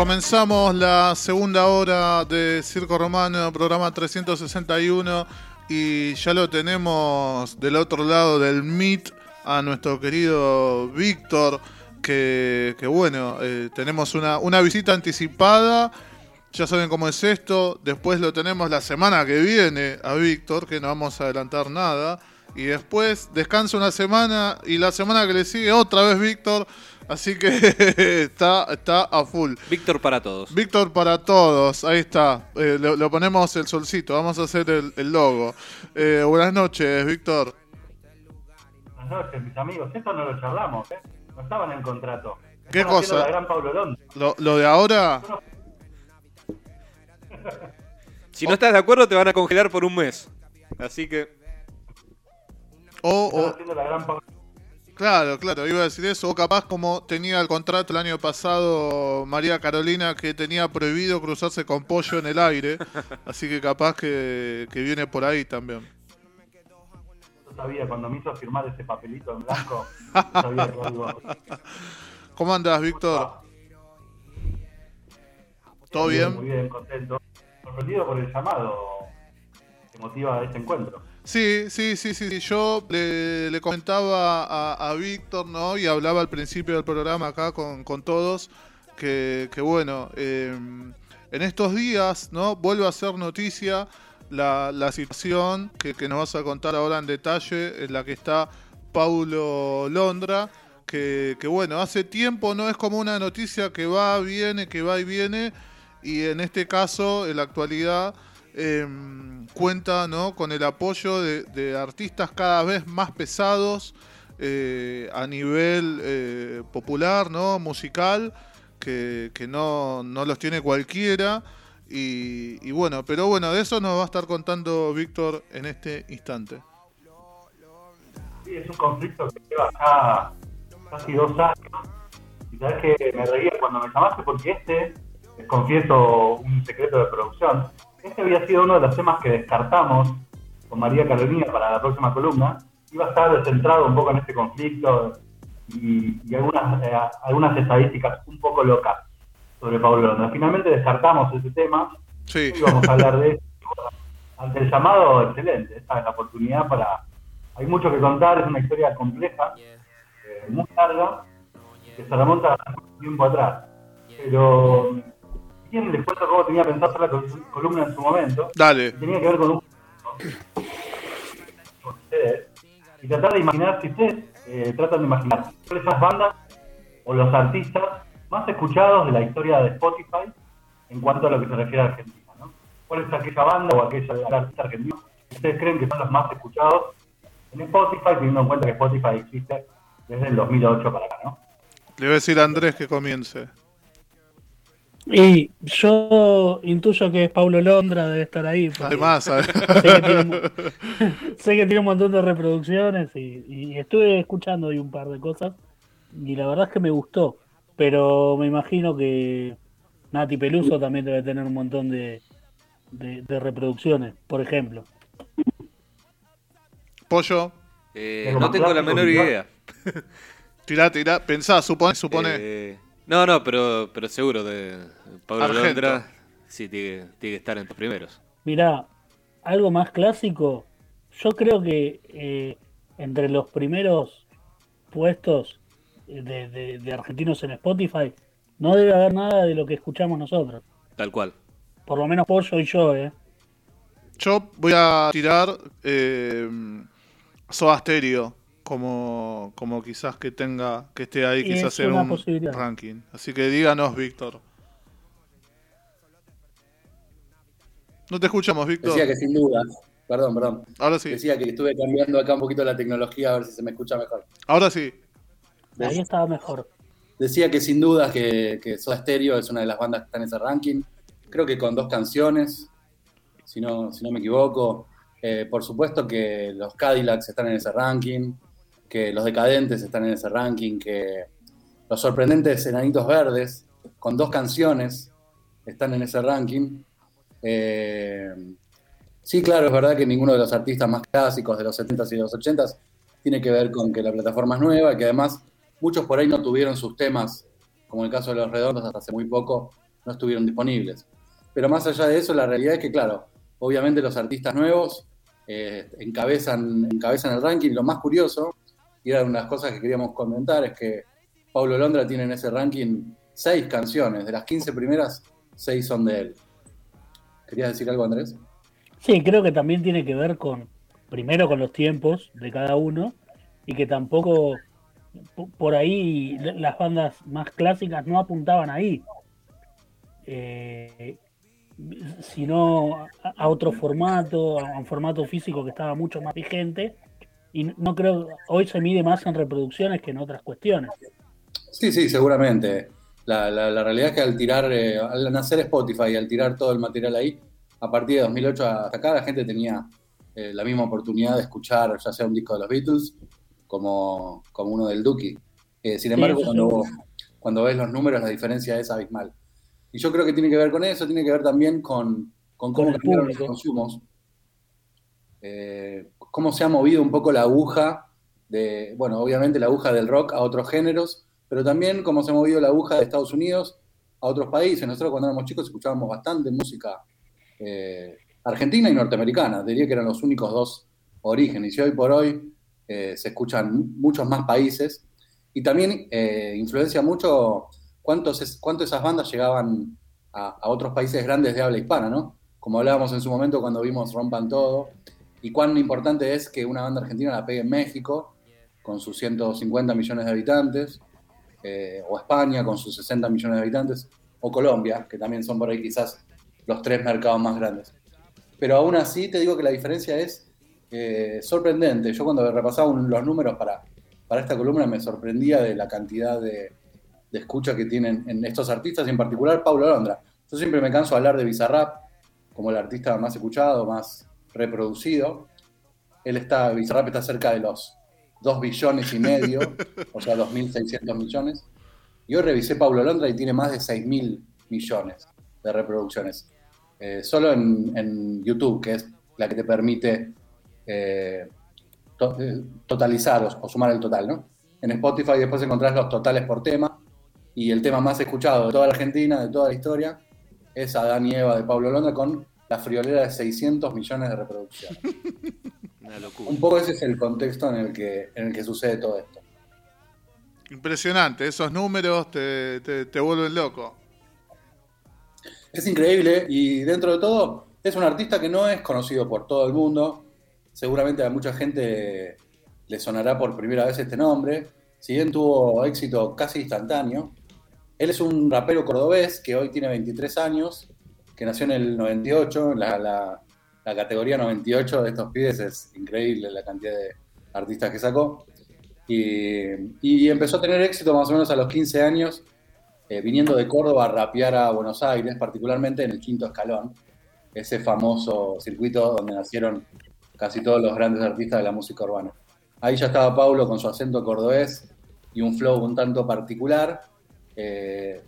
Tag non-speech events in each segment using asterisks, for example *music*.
Comenzamos la segunda hora de Circo Romano, programa 361, y ya lo tenemos del otro lado del Meet a nuestro querido Víctor, que, bueno, eh, tenemos una, una visita anticipada. Ya saben cómo es esto. Después lo tenemos la semana que viene a Víctor, que no vamos a adelantar nada. Y después descansa una semana y la semana que le sigue otra vez Víctor. Así que *laughs* está, está a full. Víctor para todos. Víctor para todos, ahí está. Eh, lo, ponemos el solcito, vamos a hacer el, logo. Eh, buenas noches, Víctor. Buenas noches, mis amigos. Esto no lo charlamos, ¿eh? No estaba en el contrato. ¿Qué cosa? Lo, lo, de ahora. *laughs* si no estás de acuerdo, te van a congelar por un mes. Así que. O, o, Claro, claro, iba a decir eso. O capaz como tenía el contrato el año pasado María Carolina que tenía prohibido cruzarse con pollo en el aire. *laughs* así que capaz que, viene por ahí también. Yo sabía, cuando me hizo firmar ese papelito en blanco, sabía que *laughs* ¿Cómo andas, Víctor? ¿Todo bien? Muy bien, contento. Sorprendido por el llamado que motiva este encuentro. Sí, sí, sí, sí. Yo le, comentaba a, Víctor, ¿no? Y hablaba al principio del programa acá con, todos, que, bueno, em, en estos días, ¿no? Vuelve a ser noticia la, situación que, nos vas a contar ahora en detalle, en la que está Paulo Londra, que, que bueno, hace tiempo no es como una noticia que va, viene, que va y viene, y en este caso, en la actualidad Em, cuenta ¿no? con el apoyo de, artistas cada vez más pesados eh, a nivel eh, popular, ¿no? musical, que, no, los tiene cualquiera. Y, bueno, pero bueno, de eso nos va a estar contando Víctor en este instante. Sí, es un conflicto que lleva acá casi dos años. Y sabes que me reía cuando me llamaste porque este, confieso un secreto de producción, este había sido uno de los temas que descartamos con María Carolina para la próxima columna. Iba a estar centrado un poco en este conflicto y, algunas, eh, algunas estadísticas un poco locas sobre Pablo Londra. Finalmente descartamos ese tema. Sí. Y vamos a hablar de eso. Ante el llamado, excelente. Esta es la oportunidad para... Hay mucho que contar, es una historia compleja, eh, muy larga, que se remonta tiempo atrás. Pero les cuento cómo tenía pensado hacer la columna en su momento. Dale. Tenía que ver con un. con ustedes. Y tratar de imaginar, si ustedes eh, tratan de imaginar cuáles son las bandas o los artistas más escuchados de la historia de Spotify en cuanto a lo que se refiere a Argentina. ¿no? ¿Cuál es aquella banda o aquella artista argentina que ustedes creen que son los más escuchados en Spotify, teniendo en cuenta que Spotify existe desde el 2008 para acá? ¿no? Le voy a decir a Andrés que comience. Y yo intuyo que es Paulo Londra, debe estar ahí. Además, sé, que tiene, *laughs* sé que tiene un montón de reproducciones y, estuve escuchando ahí un par de cosas y la verdad es que me gustó. Pero me imagino que Nati Peluso también debe tener un montón de, de, reproducciones, por ejemplo. Pollo. Eh, no tengo la menor idea. *laughs* tirá, tirá, pensá, supone, supone. Eh, no, no, pero, pero seguro de Pablo Londra sí tiene, que estar en los primeros. Mirá, algo más clásico, yo creo que eh, entre los primeros puestos de, de, argentinos en Spotify no debe haber nada de lo que escuchamos nosotros. Tal cual. Por lo menos Pollo y yo, ¿eh? Yo voy a tirar eh, Soda Stereo como, como quizás que tenga, que esté ahí quizás en un ranking. Así que díganos, Víctor. No te escuchamos, Víctor. Decía que sin dudas. Perdón, perdón. Ahora sí. Decía que estuve cambiando acá un poquito la tecnología a ver si se me escucha mejor. Ahora sí. Ahí estaba mejor. Decía que sin dudas que, que Soda Stereo es una de las bandas que está en ese ranking. Creo que con dos canciones, si no, si no me equivoco. Eh, por supuesto que los Cadillacs están en ese ranking que los decadentes están en ese ranking, que los sorprendentes enanitos verdes, con dos canciones, están en ese ranking. Eh, sí, claro, es verdad que ninguno de los artistas más clásicos de los 70s y de los 80s tiene que ver con que la plataforma es nueva que además muchos por ahí no tuvieron sus temas, como el caso de Los Redondos hasta hace muy poco, no estuvieron disponibles. Pero más allá de eso, la realidad es que, claro, obviamente los artistas nuevos eh, encabezan, encabezan el ranking. Lo más curioso, y era una de las cosas que queríamos comentar, es que Pablo Londra tiene en ese ranking seis canciones. De las 15 primeras, seis son de él. ¿Querías decir algo, Andrés? Sí, creo que también tiene que ver con, primero con los tiempos de cada uno, y que tampoco por ahí las bandas más clásicas no apuntaban ahí. Eh, sino a otro formato, a un formato físico que estaba mucho más vigente. Y no creo, hoy se mide más en reproducciones que en otras cuestiones. Sí, sí, seguramente. La, la, realidad es que al tirar, eh, al nacer Spotify, al tirar todo el material ahí, a partir de 2008 hasta acá, la gente tenía eh, la misma oportunidad de escuchar ya sea un disco de los Beatles como, como uno del Dookie. Eh, sin embargo, cuando, cuando ves los números, la diferencia es abismal. Y yo creo que tiene que ver con eso, tiene que ver también con, con cómo cambiaron los consumos. Eh, cómo se ha movido un poco la aguja de, bueno, obviamente la aguja del rock a otros géneros, pero también cómo se ha movido la aguja de Estados Unidos a otros países. Nosotros cuando éramos chicos escuchábamos bastante música eh, argentina y norteamericana, diría que eran los únicos dos orígenes. Y hoy por hoy eh, se escuchan muchos más países y también influencia mucho cuánto esas bandas llegaban a, otros países grandes de habla hispana, ¿no? Como hablábamos en su momento cuando vimos Rompan Todo, y cuán importante es que una banda argentina la pegue en México, con sus 150 millones de habitantes, eh, o España con sus 60 millones de habitantes, o Colombia, que también son por ahí quizás los tres mercados más grandes. Pero aún así te digo que la diferencia es eh, sorprendente. Yo cuando repasaba los números para, para esta columna me sorprendía de la cantidad de, de escucha que tienen en estos artistas, y en particular Paulo Londra. Yo siempre me canso de hablar de Bizarrap como el artista más escuchado, más reproducido. Él está, Bizarrap está cerca de los 2 billones y medio, *laughs* o sea, 2.600 millones. Y hoy revisé Paulo Londra y tiene más de 6.000 millones de reproducciones. Eh, solo en, YouTube, que es la que te permite eh, eh, totalizar o, o, sumar el total, ¿no? En Spotify después encontrás los totales por tema y el tema más escuchado de toda la Argentina, de toda la historia, es Adán y Eva de Pablo Londra con la friolera de 600 millones de reproducciones. *laughs* Un poco ese es el contexto en el que, en el que sucede todo esto. Impresionante, esos números te, te, vuelven loco. Es increíble y dentro de todo es un artista que no es conocido por todo el mundo. Seguramente a mucha gente le sonará por primera vez este nombre. Si bien tuvo éxito casi instantáneo, él es un rapero cordobés que hoy tiene 23 años, que nació en el 98, la, la, categoría 98 de estos pibes es increíble la cantidad de artistas que sacó. Y, empezó a tener éxito más o menos a los 15 años, eh, viniendo de Córdoba a rapear a Buenos Aires, particularmente en el quinto escalón, ese famoso circuito donde nacieron casi todos los grandes artistas de la música urbana. Ahí ya estaba Paulo con su acento cordobés y un flow un tanto particular, eh,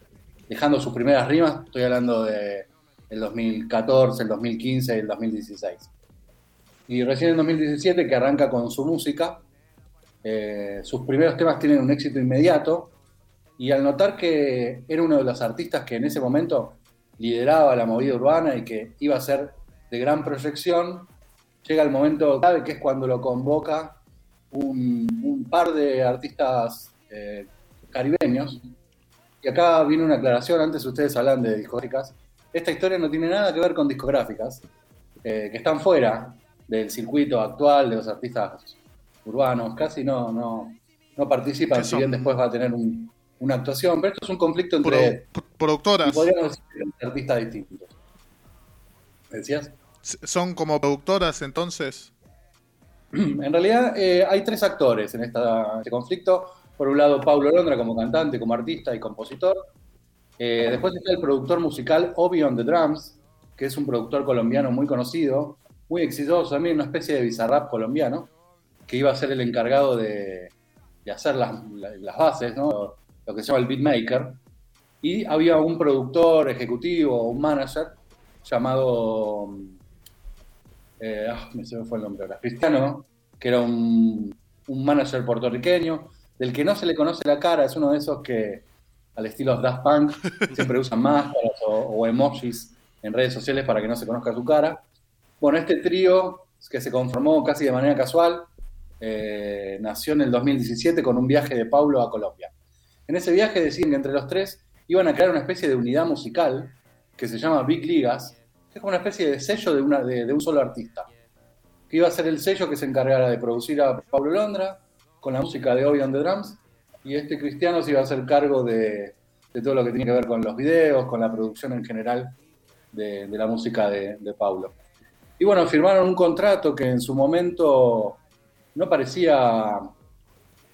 dejando sus primeras rimas, estoy hablando de el 2014, el 2015 y el 2016. Y recién en 2017, que arranca con su música, eh, sus primeros temas tienen un éxito inmediato, y al notar que era uno de los artistas que en ese momento lideraba la movida urbana y que iba a ser de gran proyección, llega el momento clave que es cuando lo convoca un, par de artistas eh, caribeños y acá viene una aclaración, antes ustedes hablan de discográficas. Esta historia no tiene nada que ver con discográficas, eh, que están fuera del circuito actual de los artistas urbanos, casi no, no, no participan, si bien después va a tener una actuación, pero esto es un conflicto entre productoras. Podríamos decir artistas distintos. ¿Me decías? ¿Son como productoras entonces? *clears throat* En realidad eh, hay tres actores en este conflicto. Por un lado, Paulo Londra como cantante, como artista y compositor. Eh, después está el productor musical Obi on the Drums, que es un productor colombiano muy conocido, muy exitoso también, una especie de bizarrap colombiano, que iba a ser el encargado de, hacer las, bases, ¿no? lo que se llama el beatmaker. Y había un productor ejecutivo, un manager, llamado. Eh, ah, me se me fue el nombre ahora. Cristiano, que era un, un manager puertorriqueño. del que no se le conoce la cara, es uno de esos que, al estilo Daft Punk, siempre usan máscaras o, emojis en redes sociales para que no se conozca su cara. Bueno, este trío que se conformó casi de manera casual, eh, nació en el 2017 con un viaje de Paulo a Colombia. En ese viaje deciden que entre los tres iban a crear una especie de unidad musical que se llama Big Ligas, que es como una especie de sello de, un solo artista. Que iba a ser el sello que se encargara de producir a Pablo Londra con la música de Obi on the Drums y este Cristiano se iba a hacer cargo de, todo lo que tiene que ver con los videos, con la producción en general de, la música de, de Pablo. Y bueno, firmaron un contrato que en su momento no parecía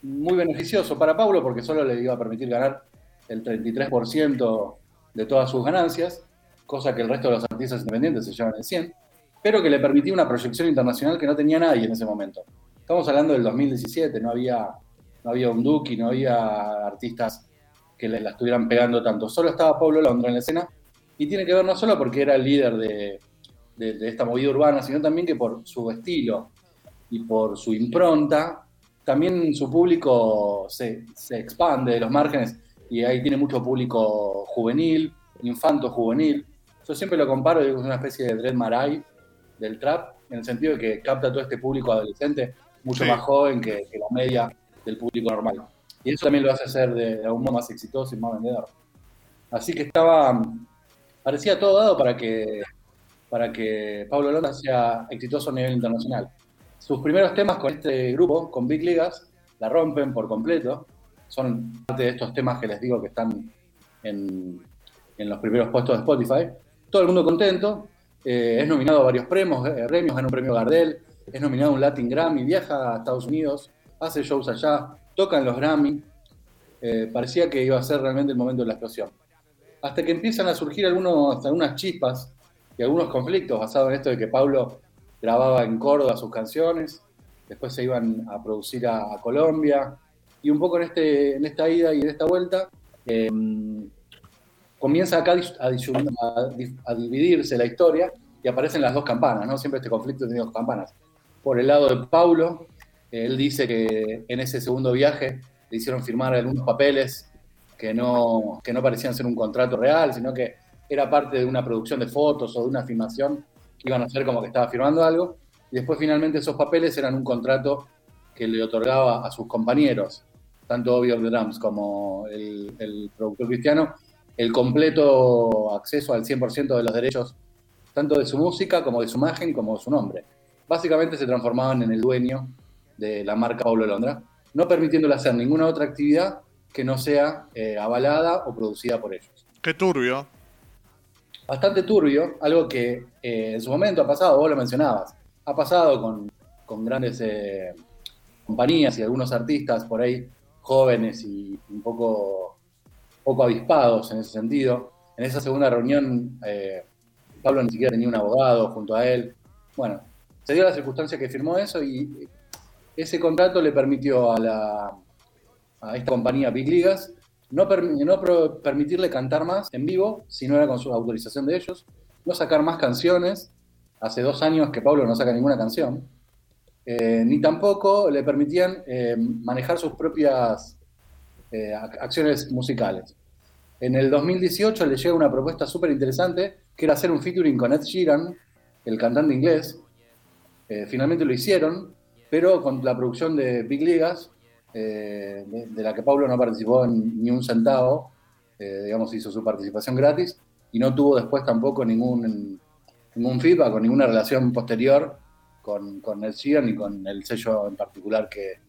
muy beneficioso para Pablo porque solo le iba a permitir ganar el 33% de todas sus ganancias, cosa que el resto de los artistas independientes se llevan el 100%, pero que le permitía una proyección internacional que no tenía nadie en ese momento. Estamos hablando del 2017, no había, no había un Duki, no había artistas que le la estuvieran pegando tanto. Solo estaba Pablo Londra en la escena y tiene que ver no solo porque era el líder de, de esta movida urbana, sino también que por su estilo y por su impronta también su público se, expande de los márgenes y ahí tiene mucho público juvenil, infanto juvenil. Yo siempre lo comparo, digo, es una especie de Dread Marai del trap, en el sentido de que capta todo este público adolescente mucho más joven que, la media del público normal. Y eso también lo hace ser de, algún modo más exitoso y más vendedor. Así que estaba, parecía todo dado para que, para que Pablo Londra sea exitoso a nivel internacional. Sus primeros temas con este grupo, con Big Ligas, la rompen por completo. Son parte de estos temas que les digo que están en, los primeros puestos de Spotify. Todo el mundo contento. Eh, es nominado a varios premios, eh, premios, gana un premio Gardel, es nominado a un Latin Grammy, viaja a Estados Unidos, hace shows allá, toca en los Grammy. Eh, parecía que iba a ser realmente el momento de la explosión. Hasta que empiezan a surgir algunas chispas y algunos conflictos basados en esto de que Pablo grababa en Córdoba sus canciones, después se iban a producir a, Colombia, y un poco en, este, en esta ida y en esta vuelta em, comienza acá a, dividirse la historia y aparecen las dos campanas, ¿no? Siempre este conflicto tiene dos campanas. Por el lado de Paulo, él dice que en ese segundo viaje le hicieron firmar algunos papeles que no, que no parecían ser un contrato real, sino que era parte de una producción de fotos o de una filmación que iban a hacer como que estaba firmando algo, y después finalmente esos papeles eran un contrato que le otorgaba a sus compañeros, tanto Obi the Drums como el, productor cristiano, el completo acceso al 100% de los derechos, tanto de su música como de su imagen como de su nombre. Básicamente se transformaban en el dueño de la marca Pablo Londra, no permitiéndole hacer ninguna otra actividad que no sea eh, avalada o producida por ellos. Qué turbio bastante turbio, algo que eh, en su momento ha pasado, vos lo mencionabas, ha pasado con, grandes eh, compañías y algunos artistas por ahí jóvenes y un poco, poco avispados en ese sentido. En esa segunda reunión, Pablo ni siquiera tenía un abogado junto a él. Bueno, se dio la circunstancia que firmó eso y ese contrato le permitió a, esta compañía Big Ligas no, permitirle cantar más en vivo si no era con su autorización de ellos, no sacar más canciones, hace dos años que Pablo no saca ninguna canción, eh, ni tampoco le permitían eh, manejar sus propias eh, acciones musicales. En el 2018 le llega una propuesta súper interesante, que era hacer un featuring con Ed Sheeran, el cantante inglés. finalmente lo hicieron, pero con la producción de Big Ligas, eh, de, la que Pablo no participó en ni un centavo, eh, digamos, hizo su participación gratis y no tuvo después tampoco ningún, ningún feedback o ninguna relación posterior con, con el CIA ni con el sello en particular que,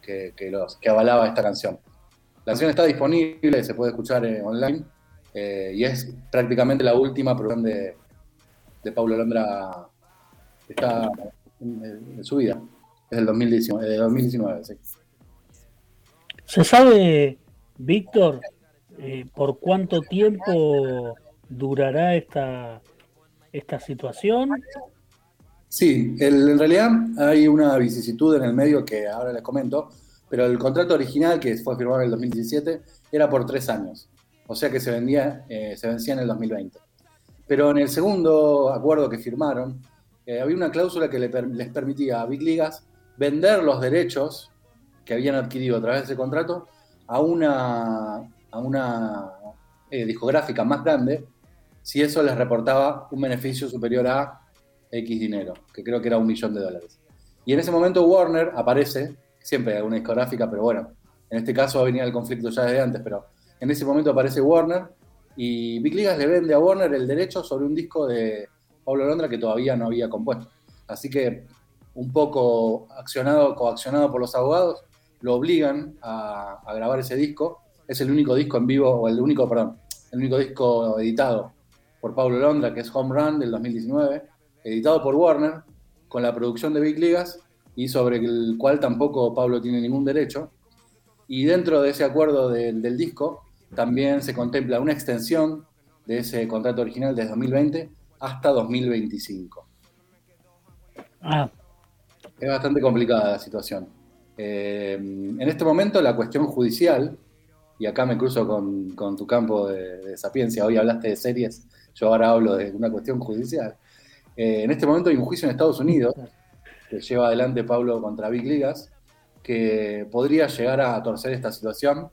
que, que avalaba esta canción. La canción está disponible, se puede escuchar eh, online y es prácticamente la última producción de, de Pablo Londra en, su vida, es del 2019, de 2019 sí. ¿Se sabe, Víctor, eh, por cuánto tiempo durará esta, esta situación? Sí, en realidad hay una vicisitud en el medio que ahora les comento, pero el contrato original que fue firmado en el 2017 era por tres años, o sea que se, vendía, eh, se vencía en el 2020. Pero en el segundo acuerdo que firmaron, eh, había una cláusula que les permitía a Big Ligas vender los derechos que habían adquirido a través de ese contrato a una, a una eh, discográfica más grande si eso les reportaba un beneficio superior a X dinero, que creo que era un millón de dólares. Y en ese momento Warner aparece, siempre hay alguna discográfica, pero bueno, en este caso venía el conflicto ya desde antes, pero en ese momento aparece Warner y Big Ligas le vende a Warner el derecho sobre un disco de Pablo Londra que todavía no había compuesto. Así que un poco accionado, coaccionado por los abogados, lo obligan a, grabar ese disco. Es el único disco en vivo, o el único, perdón, el único disco editado por Pablo Londra, que es Home Run del 2019, editado por Warner, con la producción de Big Ligas y sobre el cual tampoco Pablo tiene ningún derecho. Y dentro de ese acuerdo del disco también se contempla una extensión de ese contrato original desde 2020 hasta 2025. Ah. Es bastante complicada la situación. Eh, en este momento la cuestión judicial, y acá me cruzo con, tu campo de sapiencia, hoy hablaste de series yo ahora hablo de una cuestión judicial. Eh, en este momento hay un juicio en Estados Unidos que lleva adelante Pablo contra Big Ligas, que podría llegar a torcer esta situación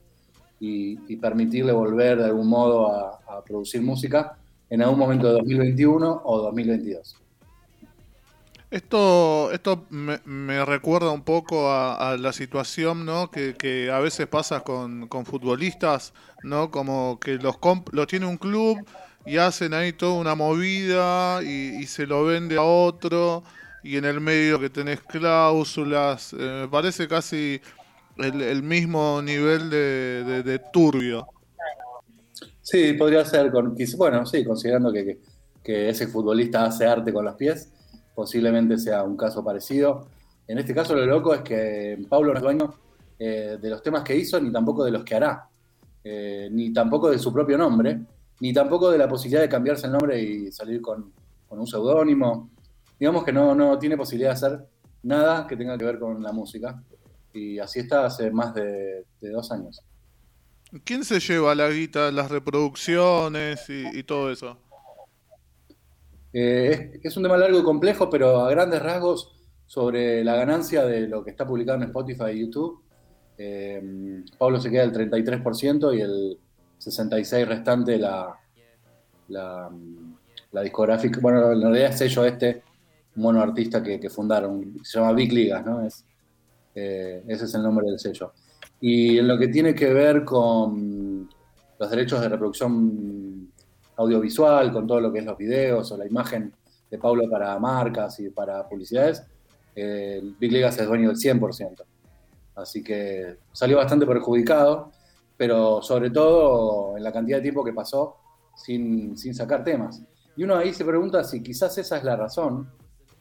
y, permitirle volver de algún modo a, producir música en algún momento de 2021 o 2022. Esto, esto me, recuerda un poco a, la situación ¿no? que, a veces pasa con, futbolistas, ¿no? como que los, los tiene un club y hacen ahí toda una movida y, se lo vende a otro y en el medio que tenés cláusulas, eh, me parece casi el, mismo nivel de, turbio. Sí, podría ser, con, bueno, sí, considerando que, ese futbolista hace arte con los pies, posiblemente sea un caso parecido. En este caso lo loco es que Pablo no eh, de los temas que hizo, ni tampoco de los que hará, eh, ni tampoco de su propio nombre ni tampoco de la posibilidad de cambiarse el nombre y salir con, un seudónimo. Digamos que no, no tiene posibilidad de hacer nada que tenga que ver con la música. Y así está hace más de, dos años. ¿Quién se lleva la guita, las reproducciones y, todo eso? Eh, es, un tema largo y complejo, pero a grandes rasgos sobre la ganancia de lo que está publicado en Spotify y YouTube. Eh, Pablo se queda el 33% y el 66 restante la, la, discográfica, bueno, en realidad es sello este, mono artista que, fundaron, se llama Big Ligas, ¿no? Es, eh, ese es el nombre del sello. Y en lo que tiene que ver con los derechos de reproducción audiovisual, con todo lo que es los videos o la imagen de Pablo para marcas y para publicidades, eh, Big Ligas es dueño del 100%. Así que salió bastante perjudicado pero sobre todo en la cantidad de tiempo que pasó sin, sacar temas. Y uno ahí se pregunta si quizás esa es la razón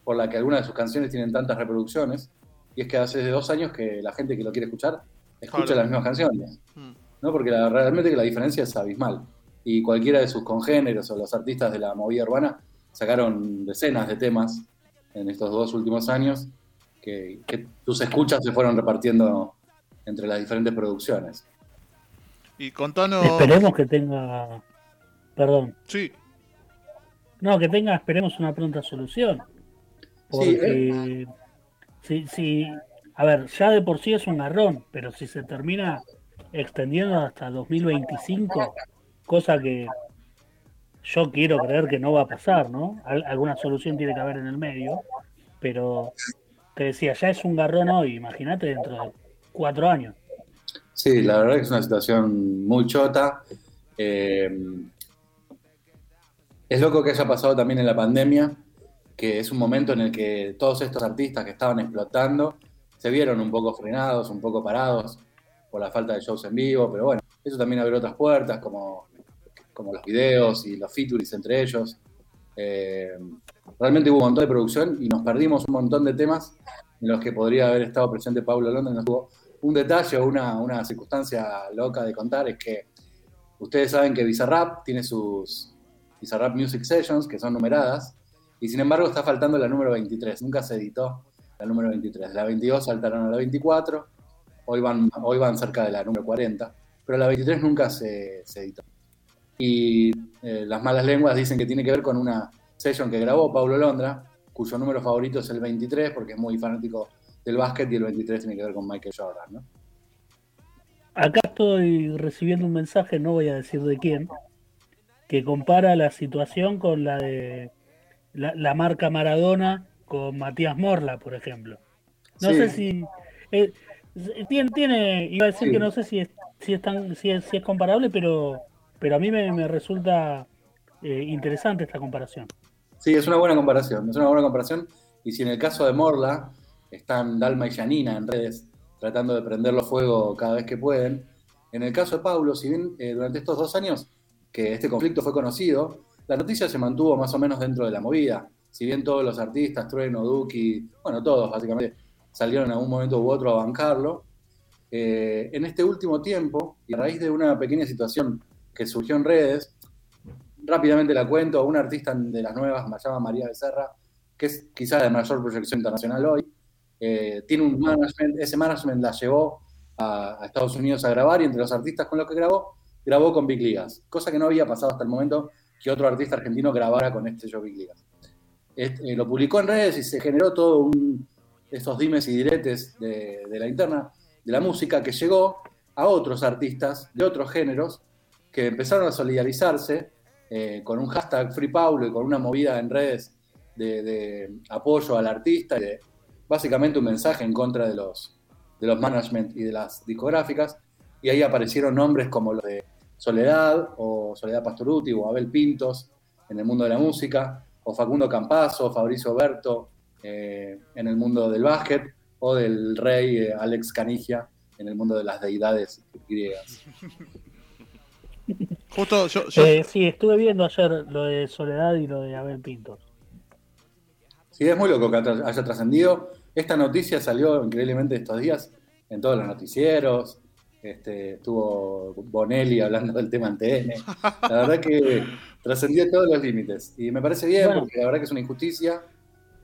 por la que algunas de sus canciones tienen tantas reproducciones, y es que hace dos años que la gente que lo quiere escuchar escucha las mismas canciones, mm. ¿no? porque realmente que la diferencia es abismal. Y cualquiera de sus congéneros o los artistas de la movida urbana sacaron decenas de temas en estos dos últimos años que, que tus escuchas se fueron repartiendo entre las diferentes producciones. Y contanos. Esperemos que tenga. Perdón. Sí. No, que tenga, esperemos una pronta solución. Porque. Sí, sí, A ver, ya de por sí es un garrón, pero si se termina extendiendo hasta 2025, cosa que yo quiero creer que no va a pasar, ¿no? alguna solución tiene que haber en el medio, pero te decía, ya es un garrón hoy, imagínate dentro de cuatro años. Sí, la verdad que es una situación muy chota. Eh, es loco que haya pasado también en la pandemia, que es un momento en el que todos estos artistas que estaban explotando se vieron un poco frenados, un poco parados por la falta de shows en vivo, pero bueno, eso también abrió otras puertas, como, como los videos y los features entre ellos. Eh, realmente hubo un montón de producción y nos perdimos un montón de temas en los que podría haber estado presente Pablo Londres, no estuvo un detalle o una, circunstancia loca de contar es que ustedes saben que Bizarrap tiene sus Bizarrap Music Sessions, que son numeradas, y sin embargo está faltando la número 23. Nunca se editó la número 23. La 22 saltaron a la 24, hoy van, hoy van cerca de la número 40, pero la 23 nunca se, editó. Y eh, las malas lenguas dicen que tiene que ver con una session que grabó Pablo Londra, cuyo número favorito es el 23, porque es muy fanático del básquet y el 23 tiene que ver con Michael Jordan, ¿no? Acá estoy recibiendo un mensaje, no voy a decir de quién, que compara la situación con la de la, marca Maradona con Matías Morla, por ejemplo. No sé si eh, tiene, tiene, iba a decir que no sé si es, si es tan, si es, si es comparable, pero, pero a mí me, resulta eh, interesante esta comparación. Sí, es una buena comparación, es una buena comparación. Y si en el caso de Morla están Dalma y Janina en redes tratando de prenderlo fuego cada vez que pueden, en el caso de Paulo, si bien eh, durante estos dos años que este conflicto fue conocido, la noticia se mantuvo más o menos dentro de la movida. Si bien todos los artistas, Trueno, Duki, bueno, todos básicamente, salieron en algún momento u otro a bancarlo, eh, en este último tiempo, y a raíz de una pequeña situación que surgió en redes, rápidamente la cuento, una artista de las nuevas, me llama María Becerra, que es quizás de mayor proyección internacional hoy, eh, tiene un management, ese management la llevó a, Estados Unidos a grabar y entre los artistas con los que grabó, grabó con Big Ligas, cosa que no había pasado hasta el momento que otro artista argentino grabara con este show Big Ligas. Eh, lo publicó en redes y se generó todo un, estos dimes y diretes de, la interna de la música que llegó a otros artistas de otros géneros que empezaron a solidarizarse eh, con un hashtag Free Paulo y con una movida en redes de, apoyo al artista y básicamente un mensaje en contra de los, de los management y de las discográficas. Y ahí aparecieron nombres como los de Soledad o Soledad Pastoruti o Abel Pintos en el mundo de la música, o Facundo Campazo, Fabricio Berto eh, en el mundo del básquet, o del rey eh, Alex Canigia en el mundo de las deidades griegas. *laughs* Justo eh, sí, estuve viendo ayer lo de Soledad y lo de Abel Pintos. Sí, es muy loco que haya trascendido. Esta noticia salió increíblemente estos días en todos los noticieros. Este, estuvo Bonelli hablando del tema en TN. La verdad que trascendió todos los límites. Y me parece bien, porque la verdad que es una injusticia.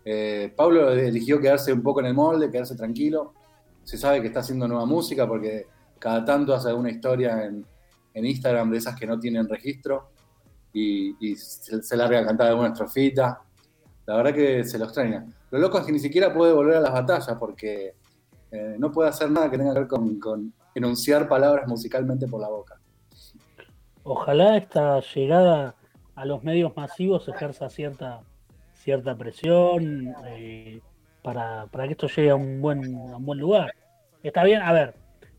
Eh, Pablo eligió quedarse un poco en el molde, quedarse tranquilo. Se sabe que está haciendo nueva música porque cada tanto hace alguna historia en, Instagram de esas que no tienen registro y, se, larga a cantar alguna estrofita. La verdad que se lo extraña. Lo loco es que ni siquiera puede volver a las batallas porque eh, no puede hacer nada que tenga que ver con, enunciar palabras musicalmente por la boca. Ojalá esta llegada a los medios masivos ejerza cierta, cierta presión eh, para, que esto llegue a un buen, un buen lugar. Está bien, a ver,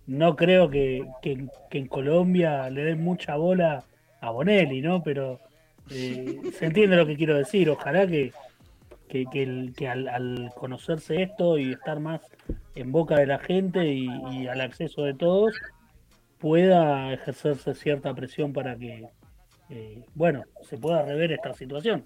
no creo que, en Colombia le den mucha bola a Bonelli, ¿no? Pero eh, se entiende lo que quiero decir. Ojalá que, que, que, al, conocerse esto y estar más en boca de la gente y, al acceso de todos, pueda ejercerse cierta presión para que, eh, bueno, se pueda rever esta situación.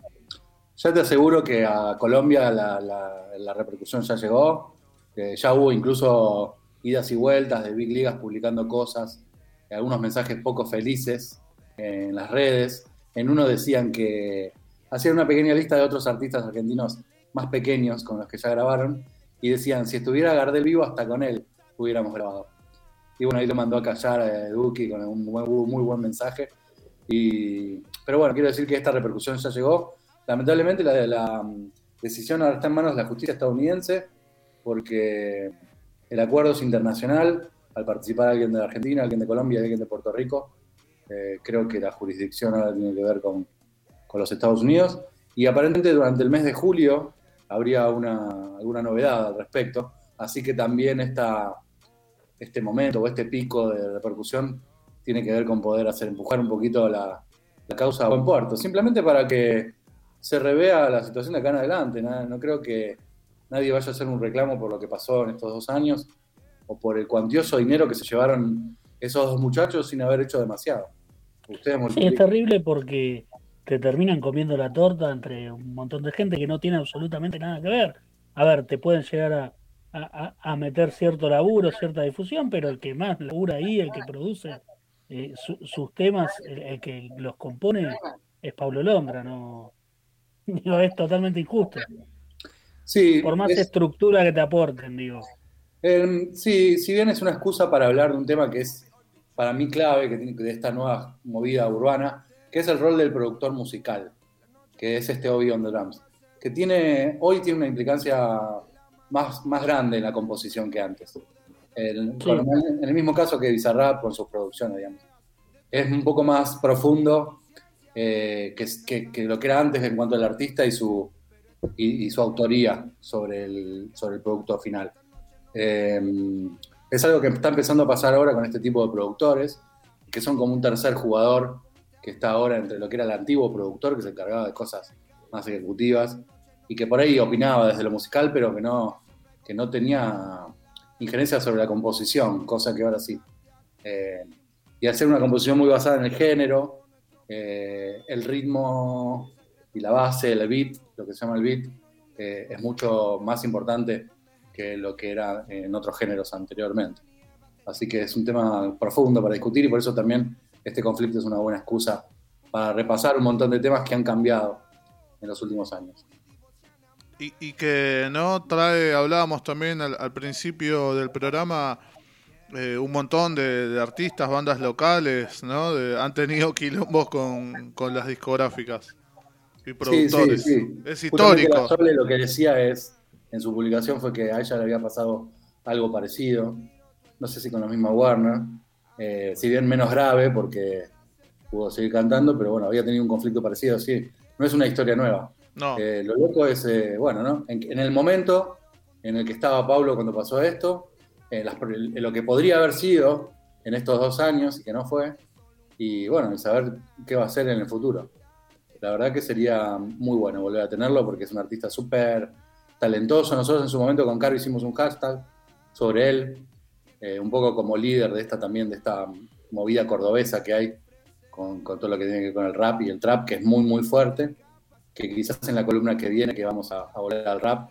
Ya te aseguro que a Colombia la, la, repercusión ya llegó, que ya hubo incluso idas y vueltas de Big Ligas publicando cosas, algunos mensajes poco felices en las redes. En uno decían que hacían una pequeña lista de otros artistas argentinos más pequeños con los que ya grabaron y decían, si estuviera Gardel vivo, hasta con él hubiéramos grabado. Y bueno, ahí lo mandó a callar a Duki con un muy, buen mensaje. Y, pero bueno, quiero decir que esta repercusión ya llegó. Lamentablemente la, la mm, decisión ahora está en manos de la justicia estadounidense porque el acuerdo es internacional. Al participar alguien de la Argentina, alguien de Colombia, alguien de Puerto Rico, eh, creo que la jurisdicción ahora tiene que ver con, los Estados Unidos. Y aparentemente durante el mes de julio habría una, alguna novedad al respecto. Así que también esta, este momento o este pico de repercusión tiene que ver con poder hacer empujar un poquito la, causa a buen puerto. Simplemente para que se revea la situación de acá en adelante. No, creo que nadie vaya a hacer un reclamo por lo que pasó en estos dos años o por el cuantioso dinero que se llevaron esos dos muchachos sin haber hecho demasiado. Ustedes sí, es terrible porque te terminan comiendo la torta entre un montón de gente que no tiene absolutamente nada que ver. A ver, te pueden llegar a, meter cierto laburo, cierta difusión, pero el que más labura ahí, el que produce eh, sus temas, el, que los compone, es Pablo Londra, no *laughs* es totalmente injusto. Sí, Por más estructura que te aporten, digo. Em, sí, si bien es una excusa para hablar de un tema que es para mí clave, que tiene de esta nueva movida urbana, que es el rol del productor musical, que es este Obi on the Drums, que tiene, hoy tiene una implicancia más, más grande en la composición que antes. en el mismo caso que Bizarrap con sus producciones, digamos. Es un poco más profundo eh, que, que, lo que era antes en cuanto al artista y su, y, su autoría sobre el, sobre el producto final. Eh, es algo que está empezando a pasar ahora con este tipo de productores, que son como un tercer jugador que está ahora entre lo que era el antiguo productor, que se encargaba de cosas más ejecutivas, y que por ahí opinaba desde lo musical, pero que no, que no tenía injerencia sobre la composición, cosa que ahora sí. Eh, y hacer una composición muy basada en el género, eh, el ritmo y la base, el beat, lo que se llama el beat, eh, es mucho más importante que lo que era en otros géneros anteriormente. Así que es un tema profundo para discutir y por eso también este conflicto es una buena excusa para repasar un montón de temas que han cambiado en los últimos años. Y, que no trae, hablábamos también al, principio del programa, eh, un montón de, artistas, bandas locales, ¿no? han tenido *laughs* quilombos con, con las discográficas y productores. Sí, sí, Es histórico. lo que decía es, en su publicación fue que a ella le había pasado algo parecido, no sé si con la misma Warner, eh, si bien menos grave porque pudo seguir cantando, pero bueno, había tenido un conflicto parecido, sí, no es una historia nueva. No. Eh, lo loco es, eh, bueno, ¿no? En, el momento en el que estaba Pablo cuando pasó esto, lo que podría haber sido en estos dos años y que no fue, y bueno, saber qué va a ser en el futuro. La verdad que sería muy bueno volver a tenerlo porque es un artista súper talentoso. Nosotros en su momento con Caro hicimos un hashtag sobre él, eh, un poco como líder de esta también, de esta movida cordobesa que hay con, todo lo que tiene que ver con el rap y el trap, que es muy, muy fuerte, que quizás en la columna que viene, que vamos a, volver al rap,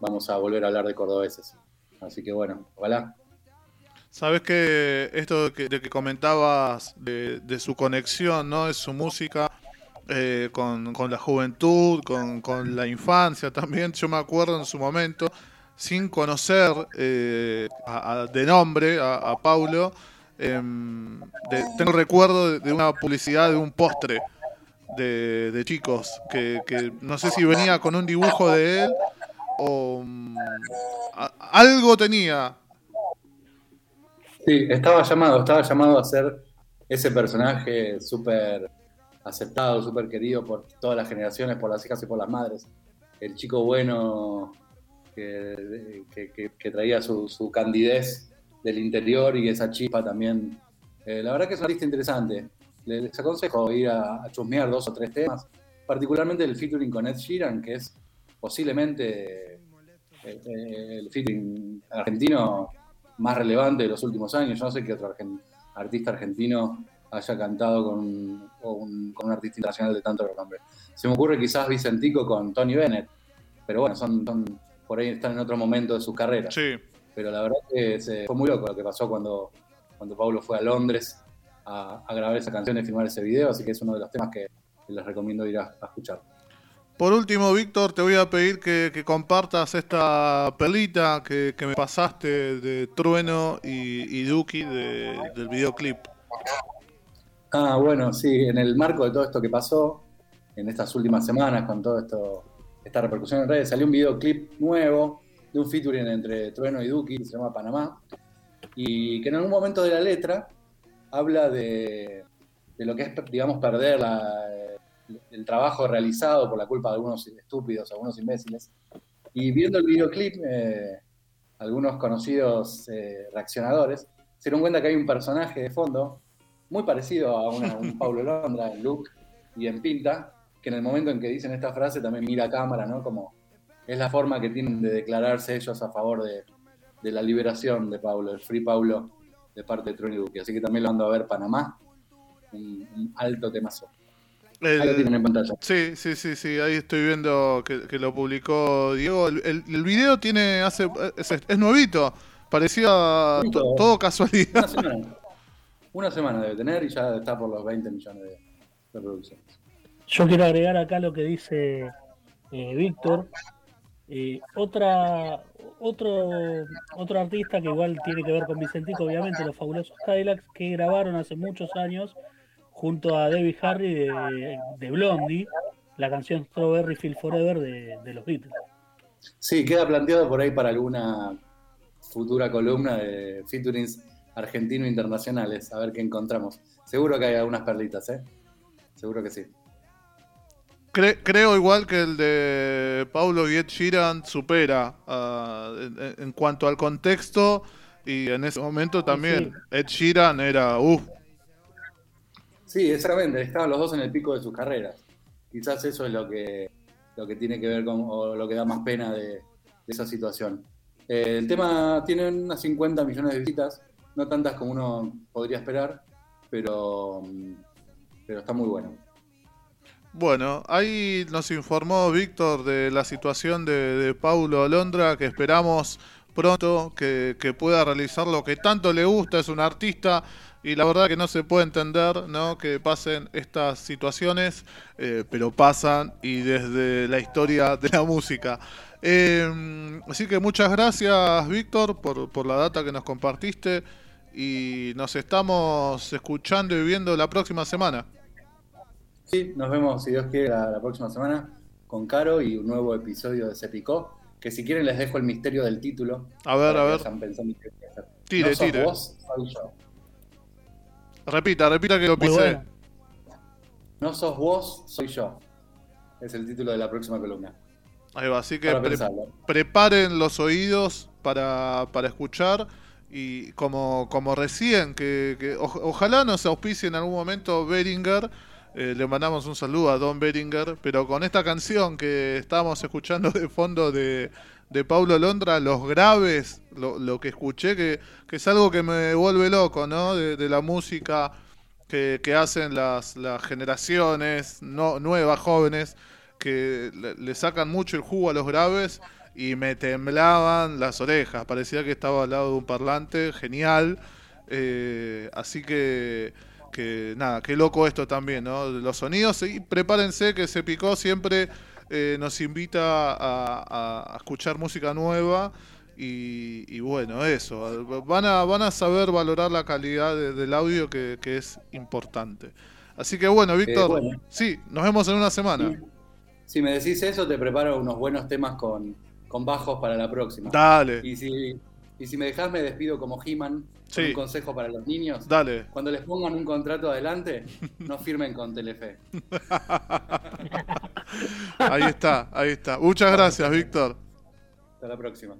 vamos a volver a hablar de cordobeses. Así que bueno, ojalá. Sabes que esto de que, comentabas de, su conexión, ¿no? Es su música eh, con, la juventud, con, con, la infancia también. Yo me acuerdo en su momento sin conocer eh, de nombre a, Paulo, em, tengo recuerdo de, una publicidad de un postre de, chicos, que, no sé si venía con un dibujo de él o mm, algo tenía. Sí, estaba llamado, estaba llamado a ser ese personaje súper aceptado, súper querido por todas las generaciones, por las hijas y por las madres. El chico bueno que, traía su, candidez del interior y esa chispa también. Eh, la verdad que es un artista interesante. Les, aconsejo ir a, chusmear dos o tres temas, particularmente el featuring con Ed Sheeran, que es posiblemente eh, eh, el featuring argentino más relevante de los últimos años. Yo no sé qué otro artista argentino haya cantado con un, con un artista internacional de tanto renombre. Se me ocurre quizás Vicentico con Tony Bennett, pero bueno, son, son por ahí están en otro momento de su carrera. Sí. Pero la verdad que fue muy loco lo que pasó cuando, cuando Pablo fue a Londres a, grabar esa canción y filmar ese video, así que es uno de los temas que, les recomiendo ir a, escuchar. Por último, Víctor, te voy a pedir que, compartas esta pelita que, me pasaste de Trueno y, y Duki del videoclip. Ah, bueno, sí, en el marco de todo esto que pasó, en estas últimas semanas, con todo esto esta repercusión en redes, salió un videoclip nuevo de un featuring entre Trueno y Duki, que se llama Panamá, y que en algún momento de la letra habla de, lo que es, digamos, perder el trabajo realizado por la culpa de algunos estúpidos, algunos imbéciles. Y viendo el videoclip, eh, algunos conocidos eh, reaccionadores se dieron cuenta que hay un personaje de fondo muy parecido a, un *laughs* Pablo Londra en look y en pinta, que en el momento en que dicen esta frase también mira a cámara, ¿no? Como es la forma que tienen de declararse ellos a favor de, la liberación de Pablo, el Free Pablo de parte de Tony Duque. Así que también lo ando a ver Panamá, un, alto temazo. ahí lo tienen en pantalla. Sí, sí, sí, sí, ahí estoy viendo que, lo publicó Diego. El, el, video tiene, hace, es, nuevito, parecía todo casualidad. Una. Una semana debe tener y ya está por los 20 millones de reproducciones. Yo quiero agregar acá lo que dice eh, Víctor. Eh, otra, otro, otro artista que igual tiene que ver con Vicentico, obviamente, los fabulosos Cadillacs, que grabaron hace muchos años junto a Debbie Harry de, de Blondie la canción Strawberry Feel Forever de, los Beatles. Sí, queda planteado por ahí para alguna futura columna de featurings argentino-internacionales, a ver qué encontramos. Seguro que hay algunas perlitas, ¿eh? Seguro que sí. creo igual que el de Paulo y Ed Sheeran supera ah, en, cuanto al contexto y en ese momento también Ed Sheeran era, uff. Sí, exactamente, estaban los dos en el pico de sus carreras. Quizás eso es lo que, lo que tiene que ver con, o lo que da más pena de, esa situación. Eh, el tema tiene unas 50 millones de visitas, no tantas como uno podría esperar, pero, pero está muy bueno. Bueno, ahí nos informó Víctor de la situación de, Paulo Alondra, que esperamos pronto que, pueda realizar lo que tanto le gusta, es un artista y la verdad que no se puede entender ¿no? que pasen estas situaciones, eh, pero pasan y desde la historia de la música. Eh, así que muchas gracias Víctor por, por la data que nos compartiste y nos estamos escuchando y viendo la próxima semana. Sí, nos vemos, si Dios quiere, la, próxima semana con Caro y un nuevo episodio de Se Picó. Que si quieren les dejo el misterio del título. A ver, a ver. Tire, no tire. Vos, soy yo. Repita, repita que lo pisé. No sos vos, soy yo. Es el título de la próxima columna. Ahí va, así que preparen los oídos para, para escuchar y como, como recién, que, ojalá nos auspicie en algún momento Beringer, eh, le mandamos un saludo a Don Beringer, pero con esta canción que estábamos escuchando de fondo de, de Paulo Londra, los graves, lo, que escuché, que, que, es algo que me vuelve loco, ¿no? De, la música que, que hacen las, las generaciones no, nuevas, jóvenes, que le sacan mucho el jugo a los graves y me temblaban las orejas. Parecía que estaba al lado de un parlante, genial. Eh, así que, que, nada, qué loco esto también, ¿no? Los sonidos, y prepárense que se picó siempre eh, nos invita a, escuchar música nueva. Y, bueno, eso, van a, van a saber valorar la calidad del audio que, es importante. Así que bueno, Víctor, eh, sí, nos vemos en una semana. Si me decís eso, te preparo unos buenos temas con, con bajos para la próxima. Dale. Y si, y si me dejas, me despido como He-Man. Un consejo para los niños. Dale. Cuando les pongan un contrato adelante, no *laughs* firmen con Telefe. ahí está, ahí está. Muchas gracias, Víctor. Hasta la próxima.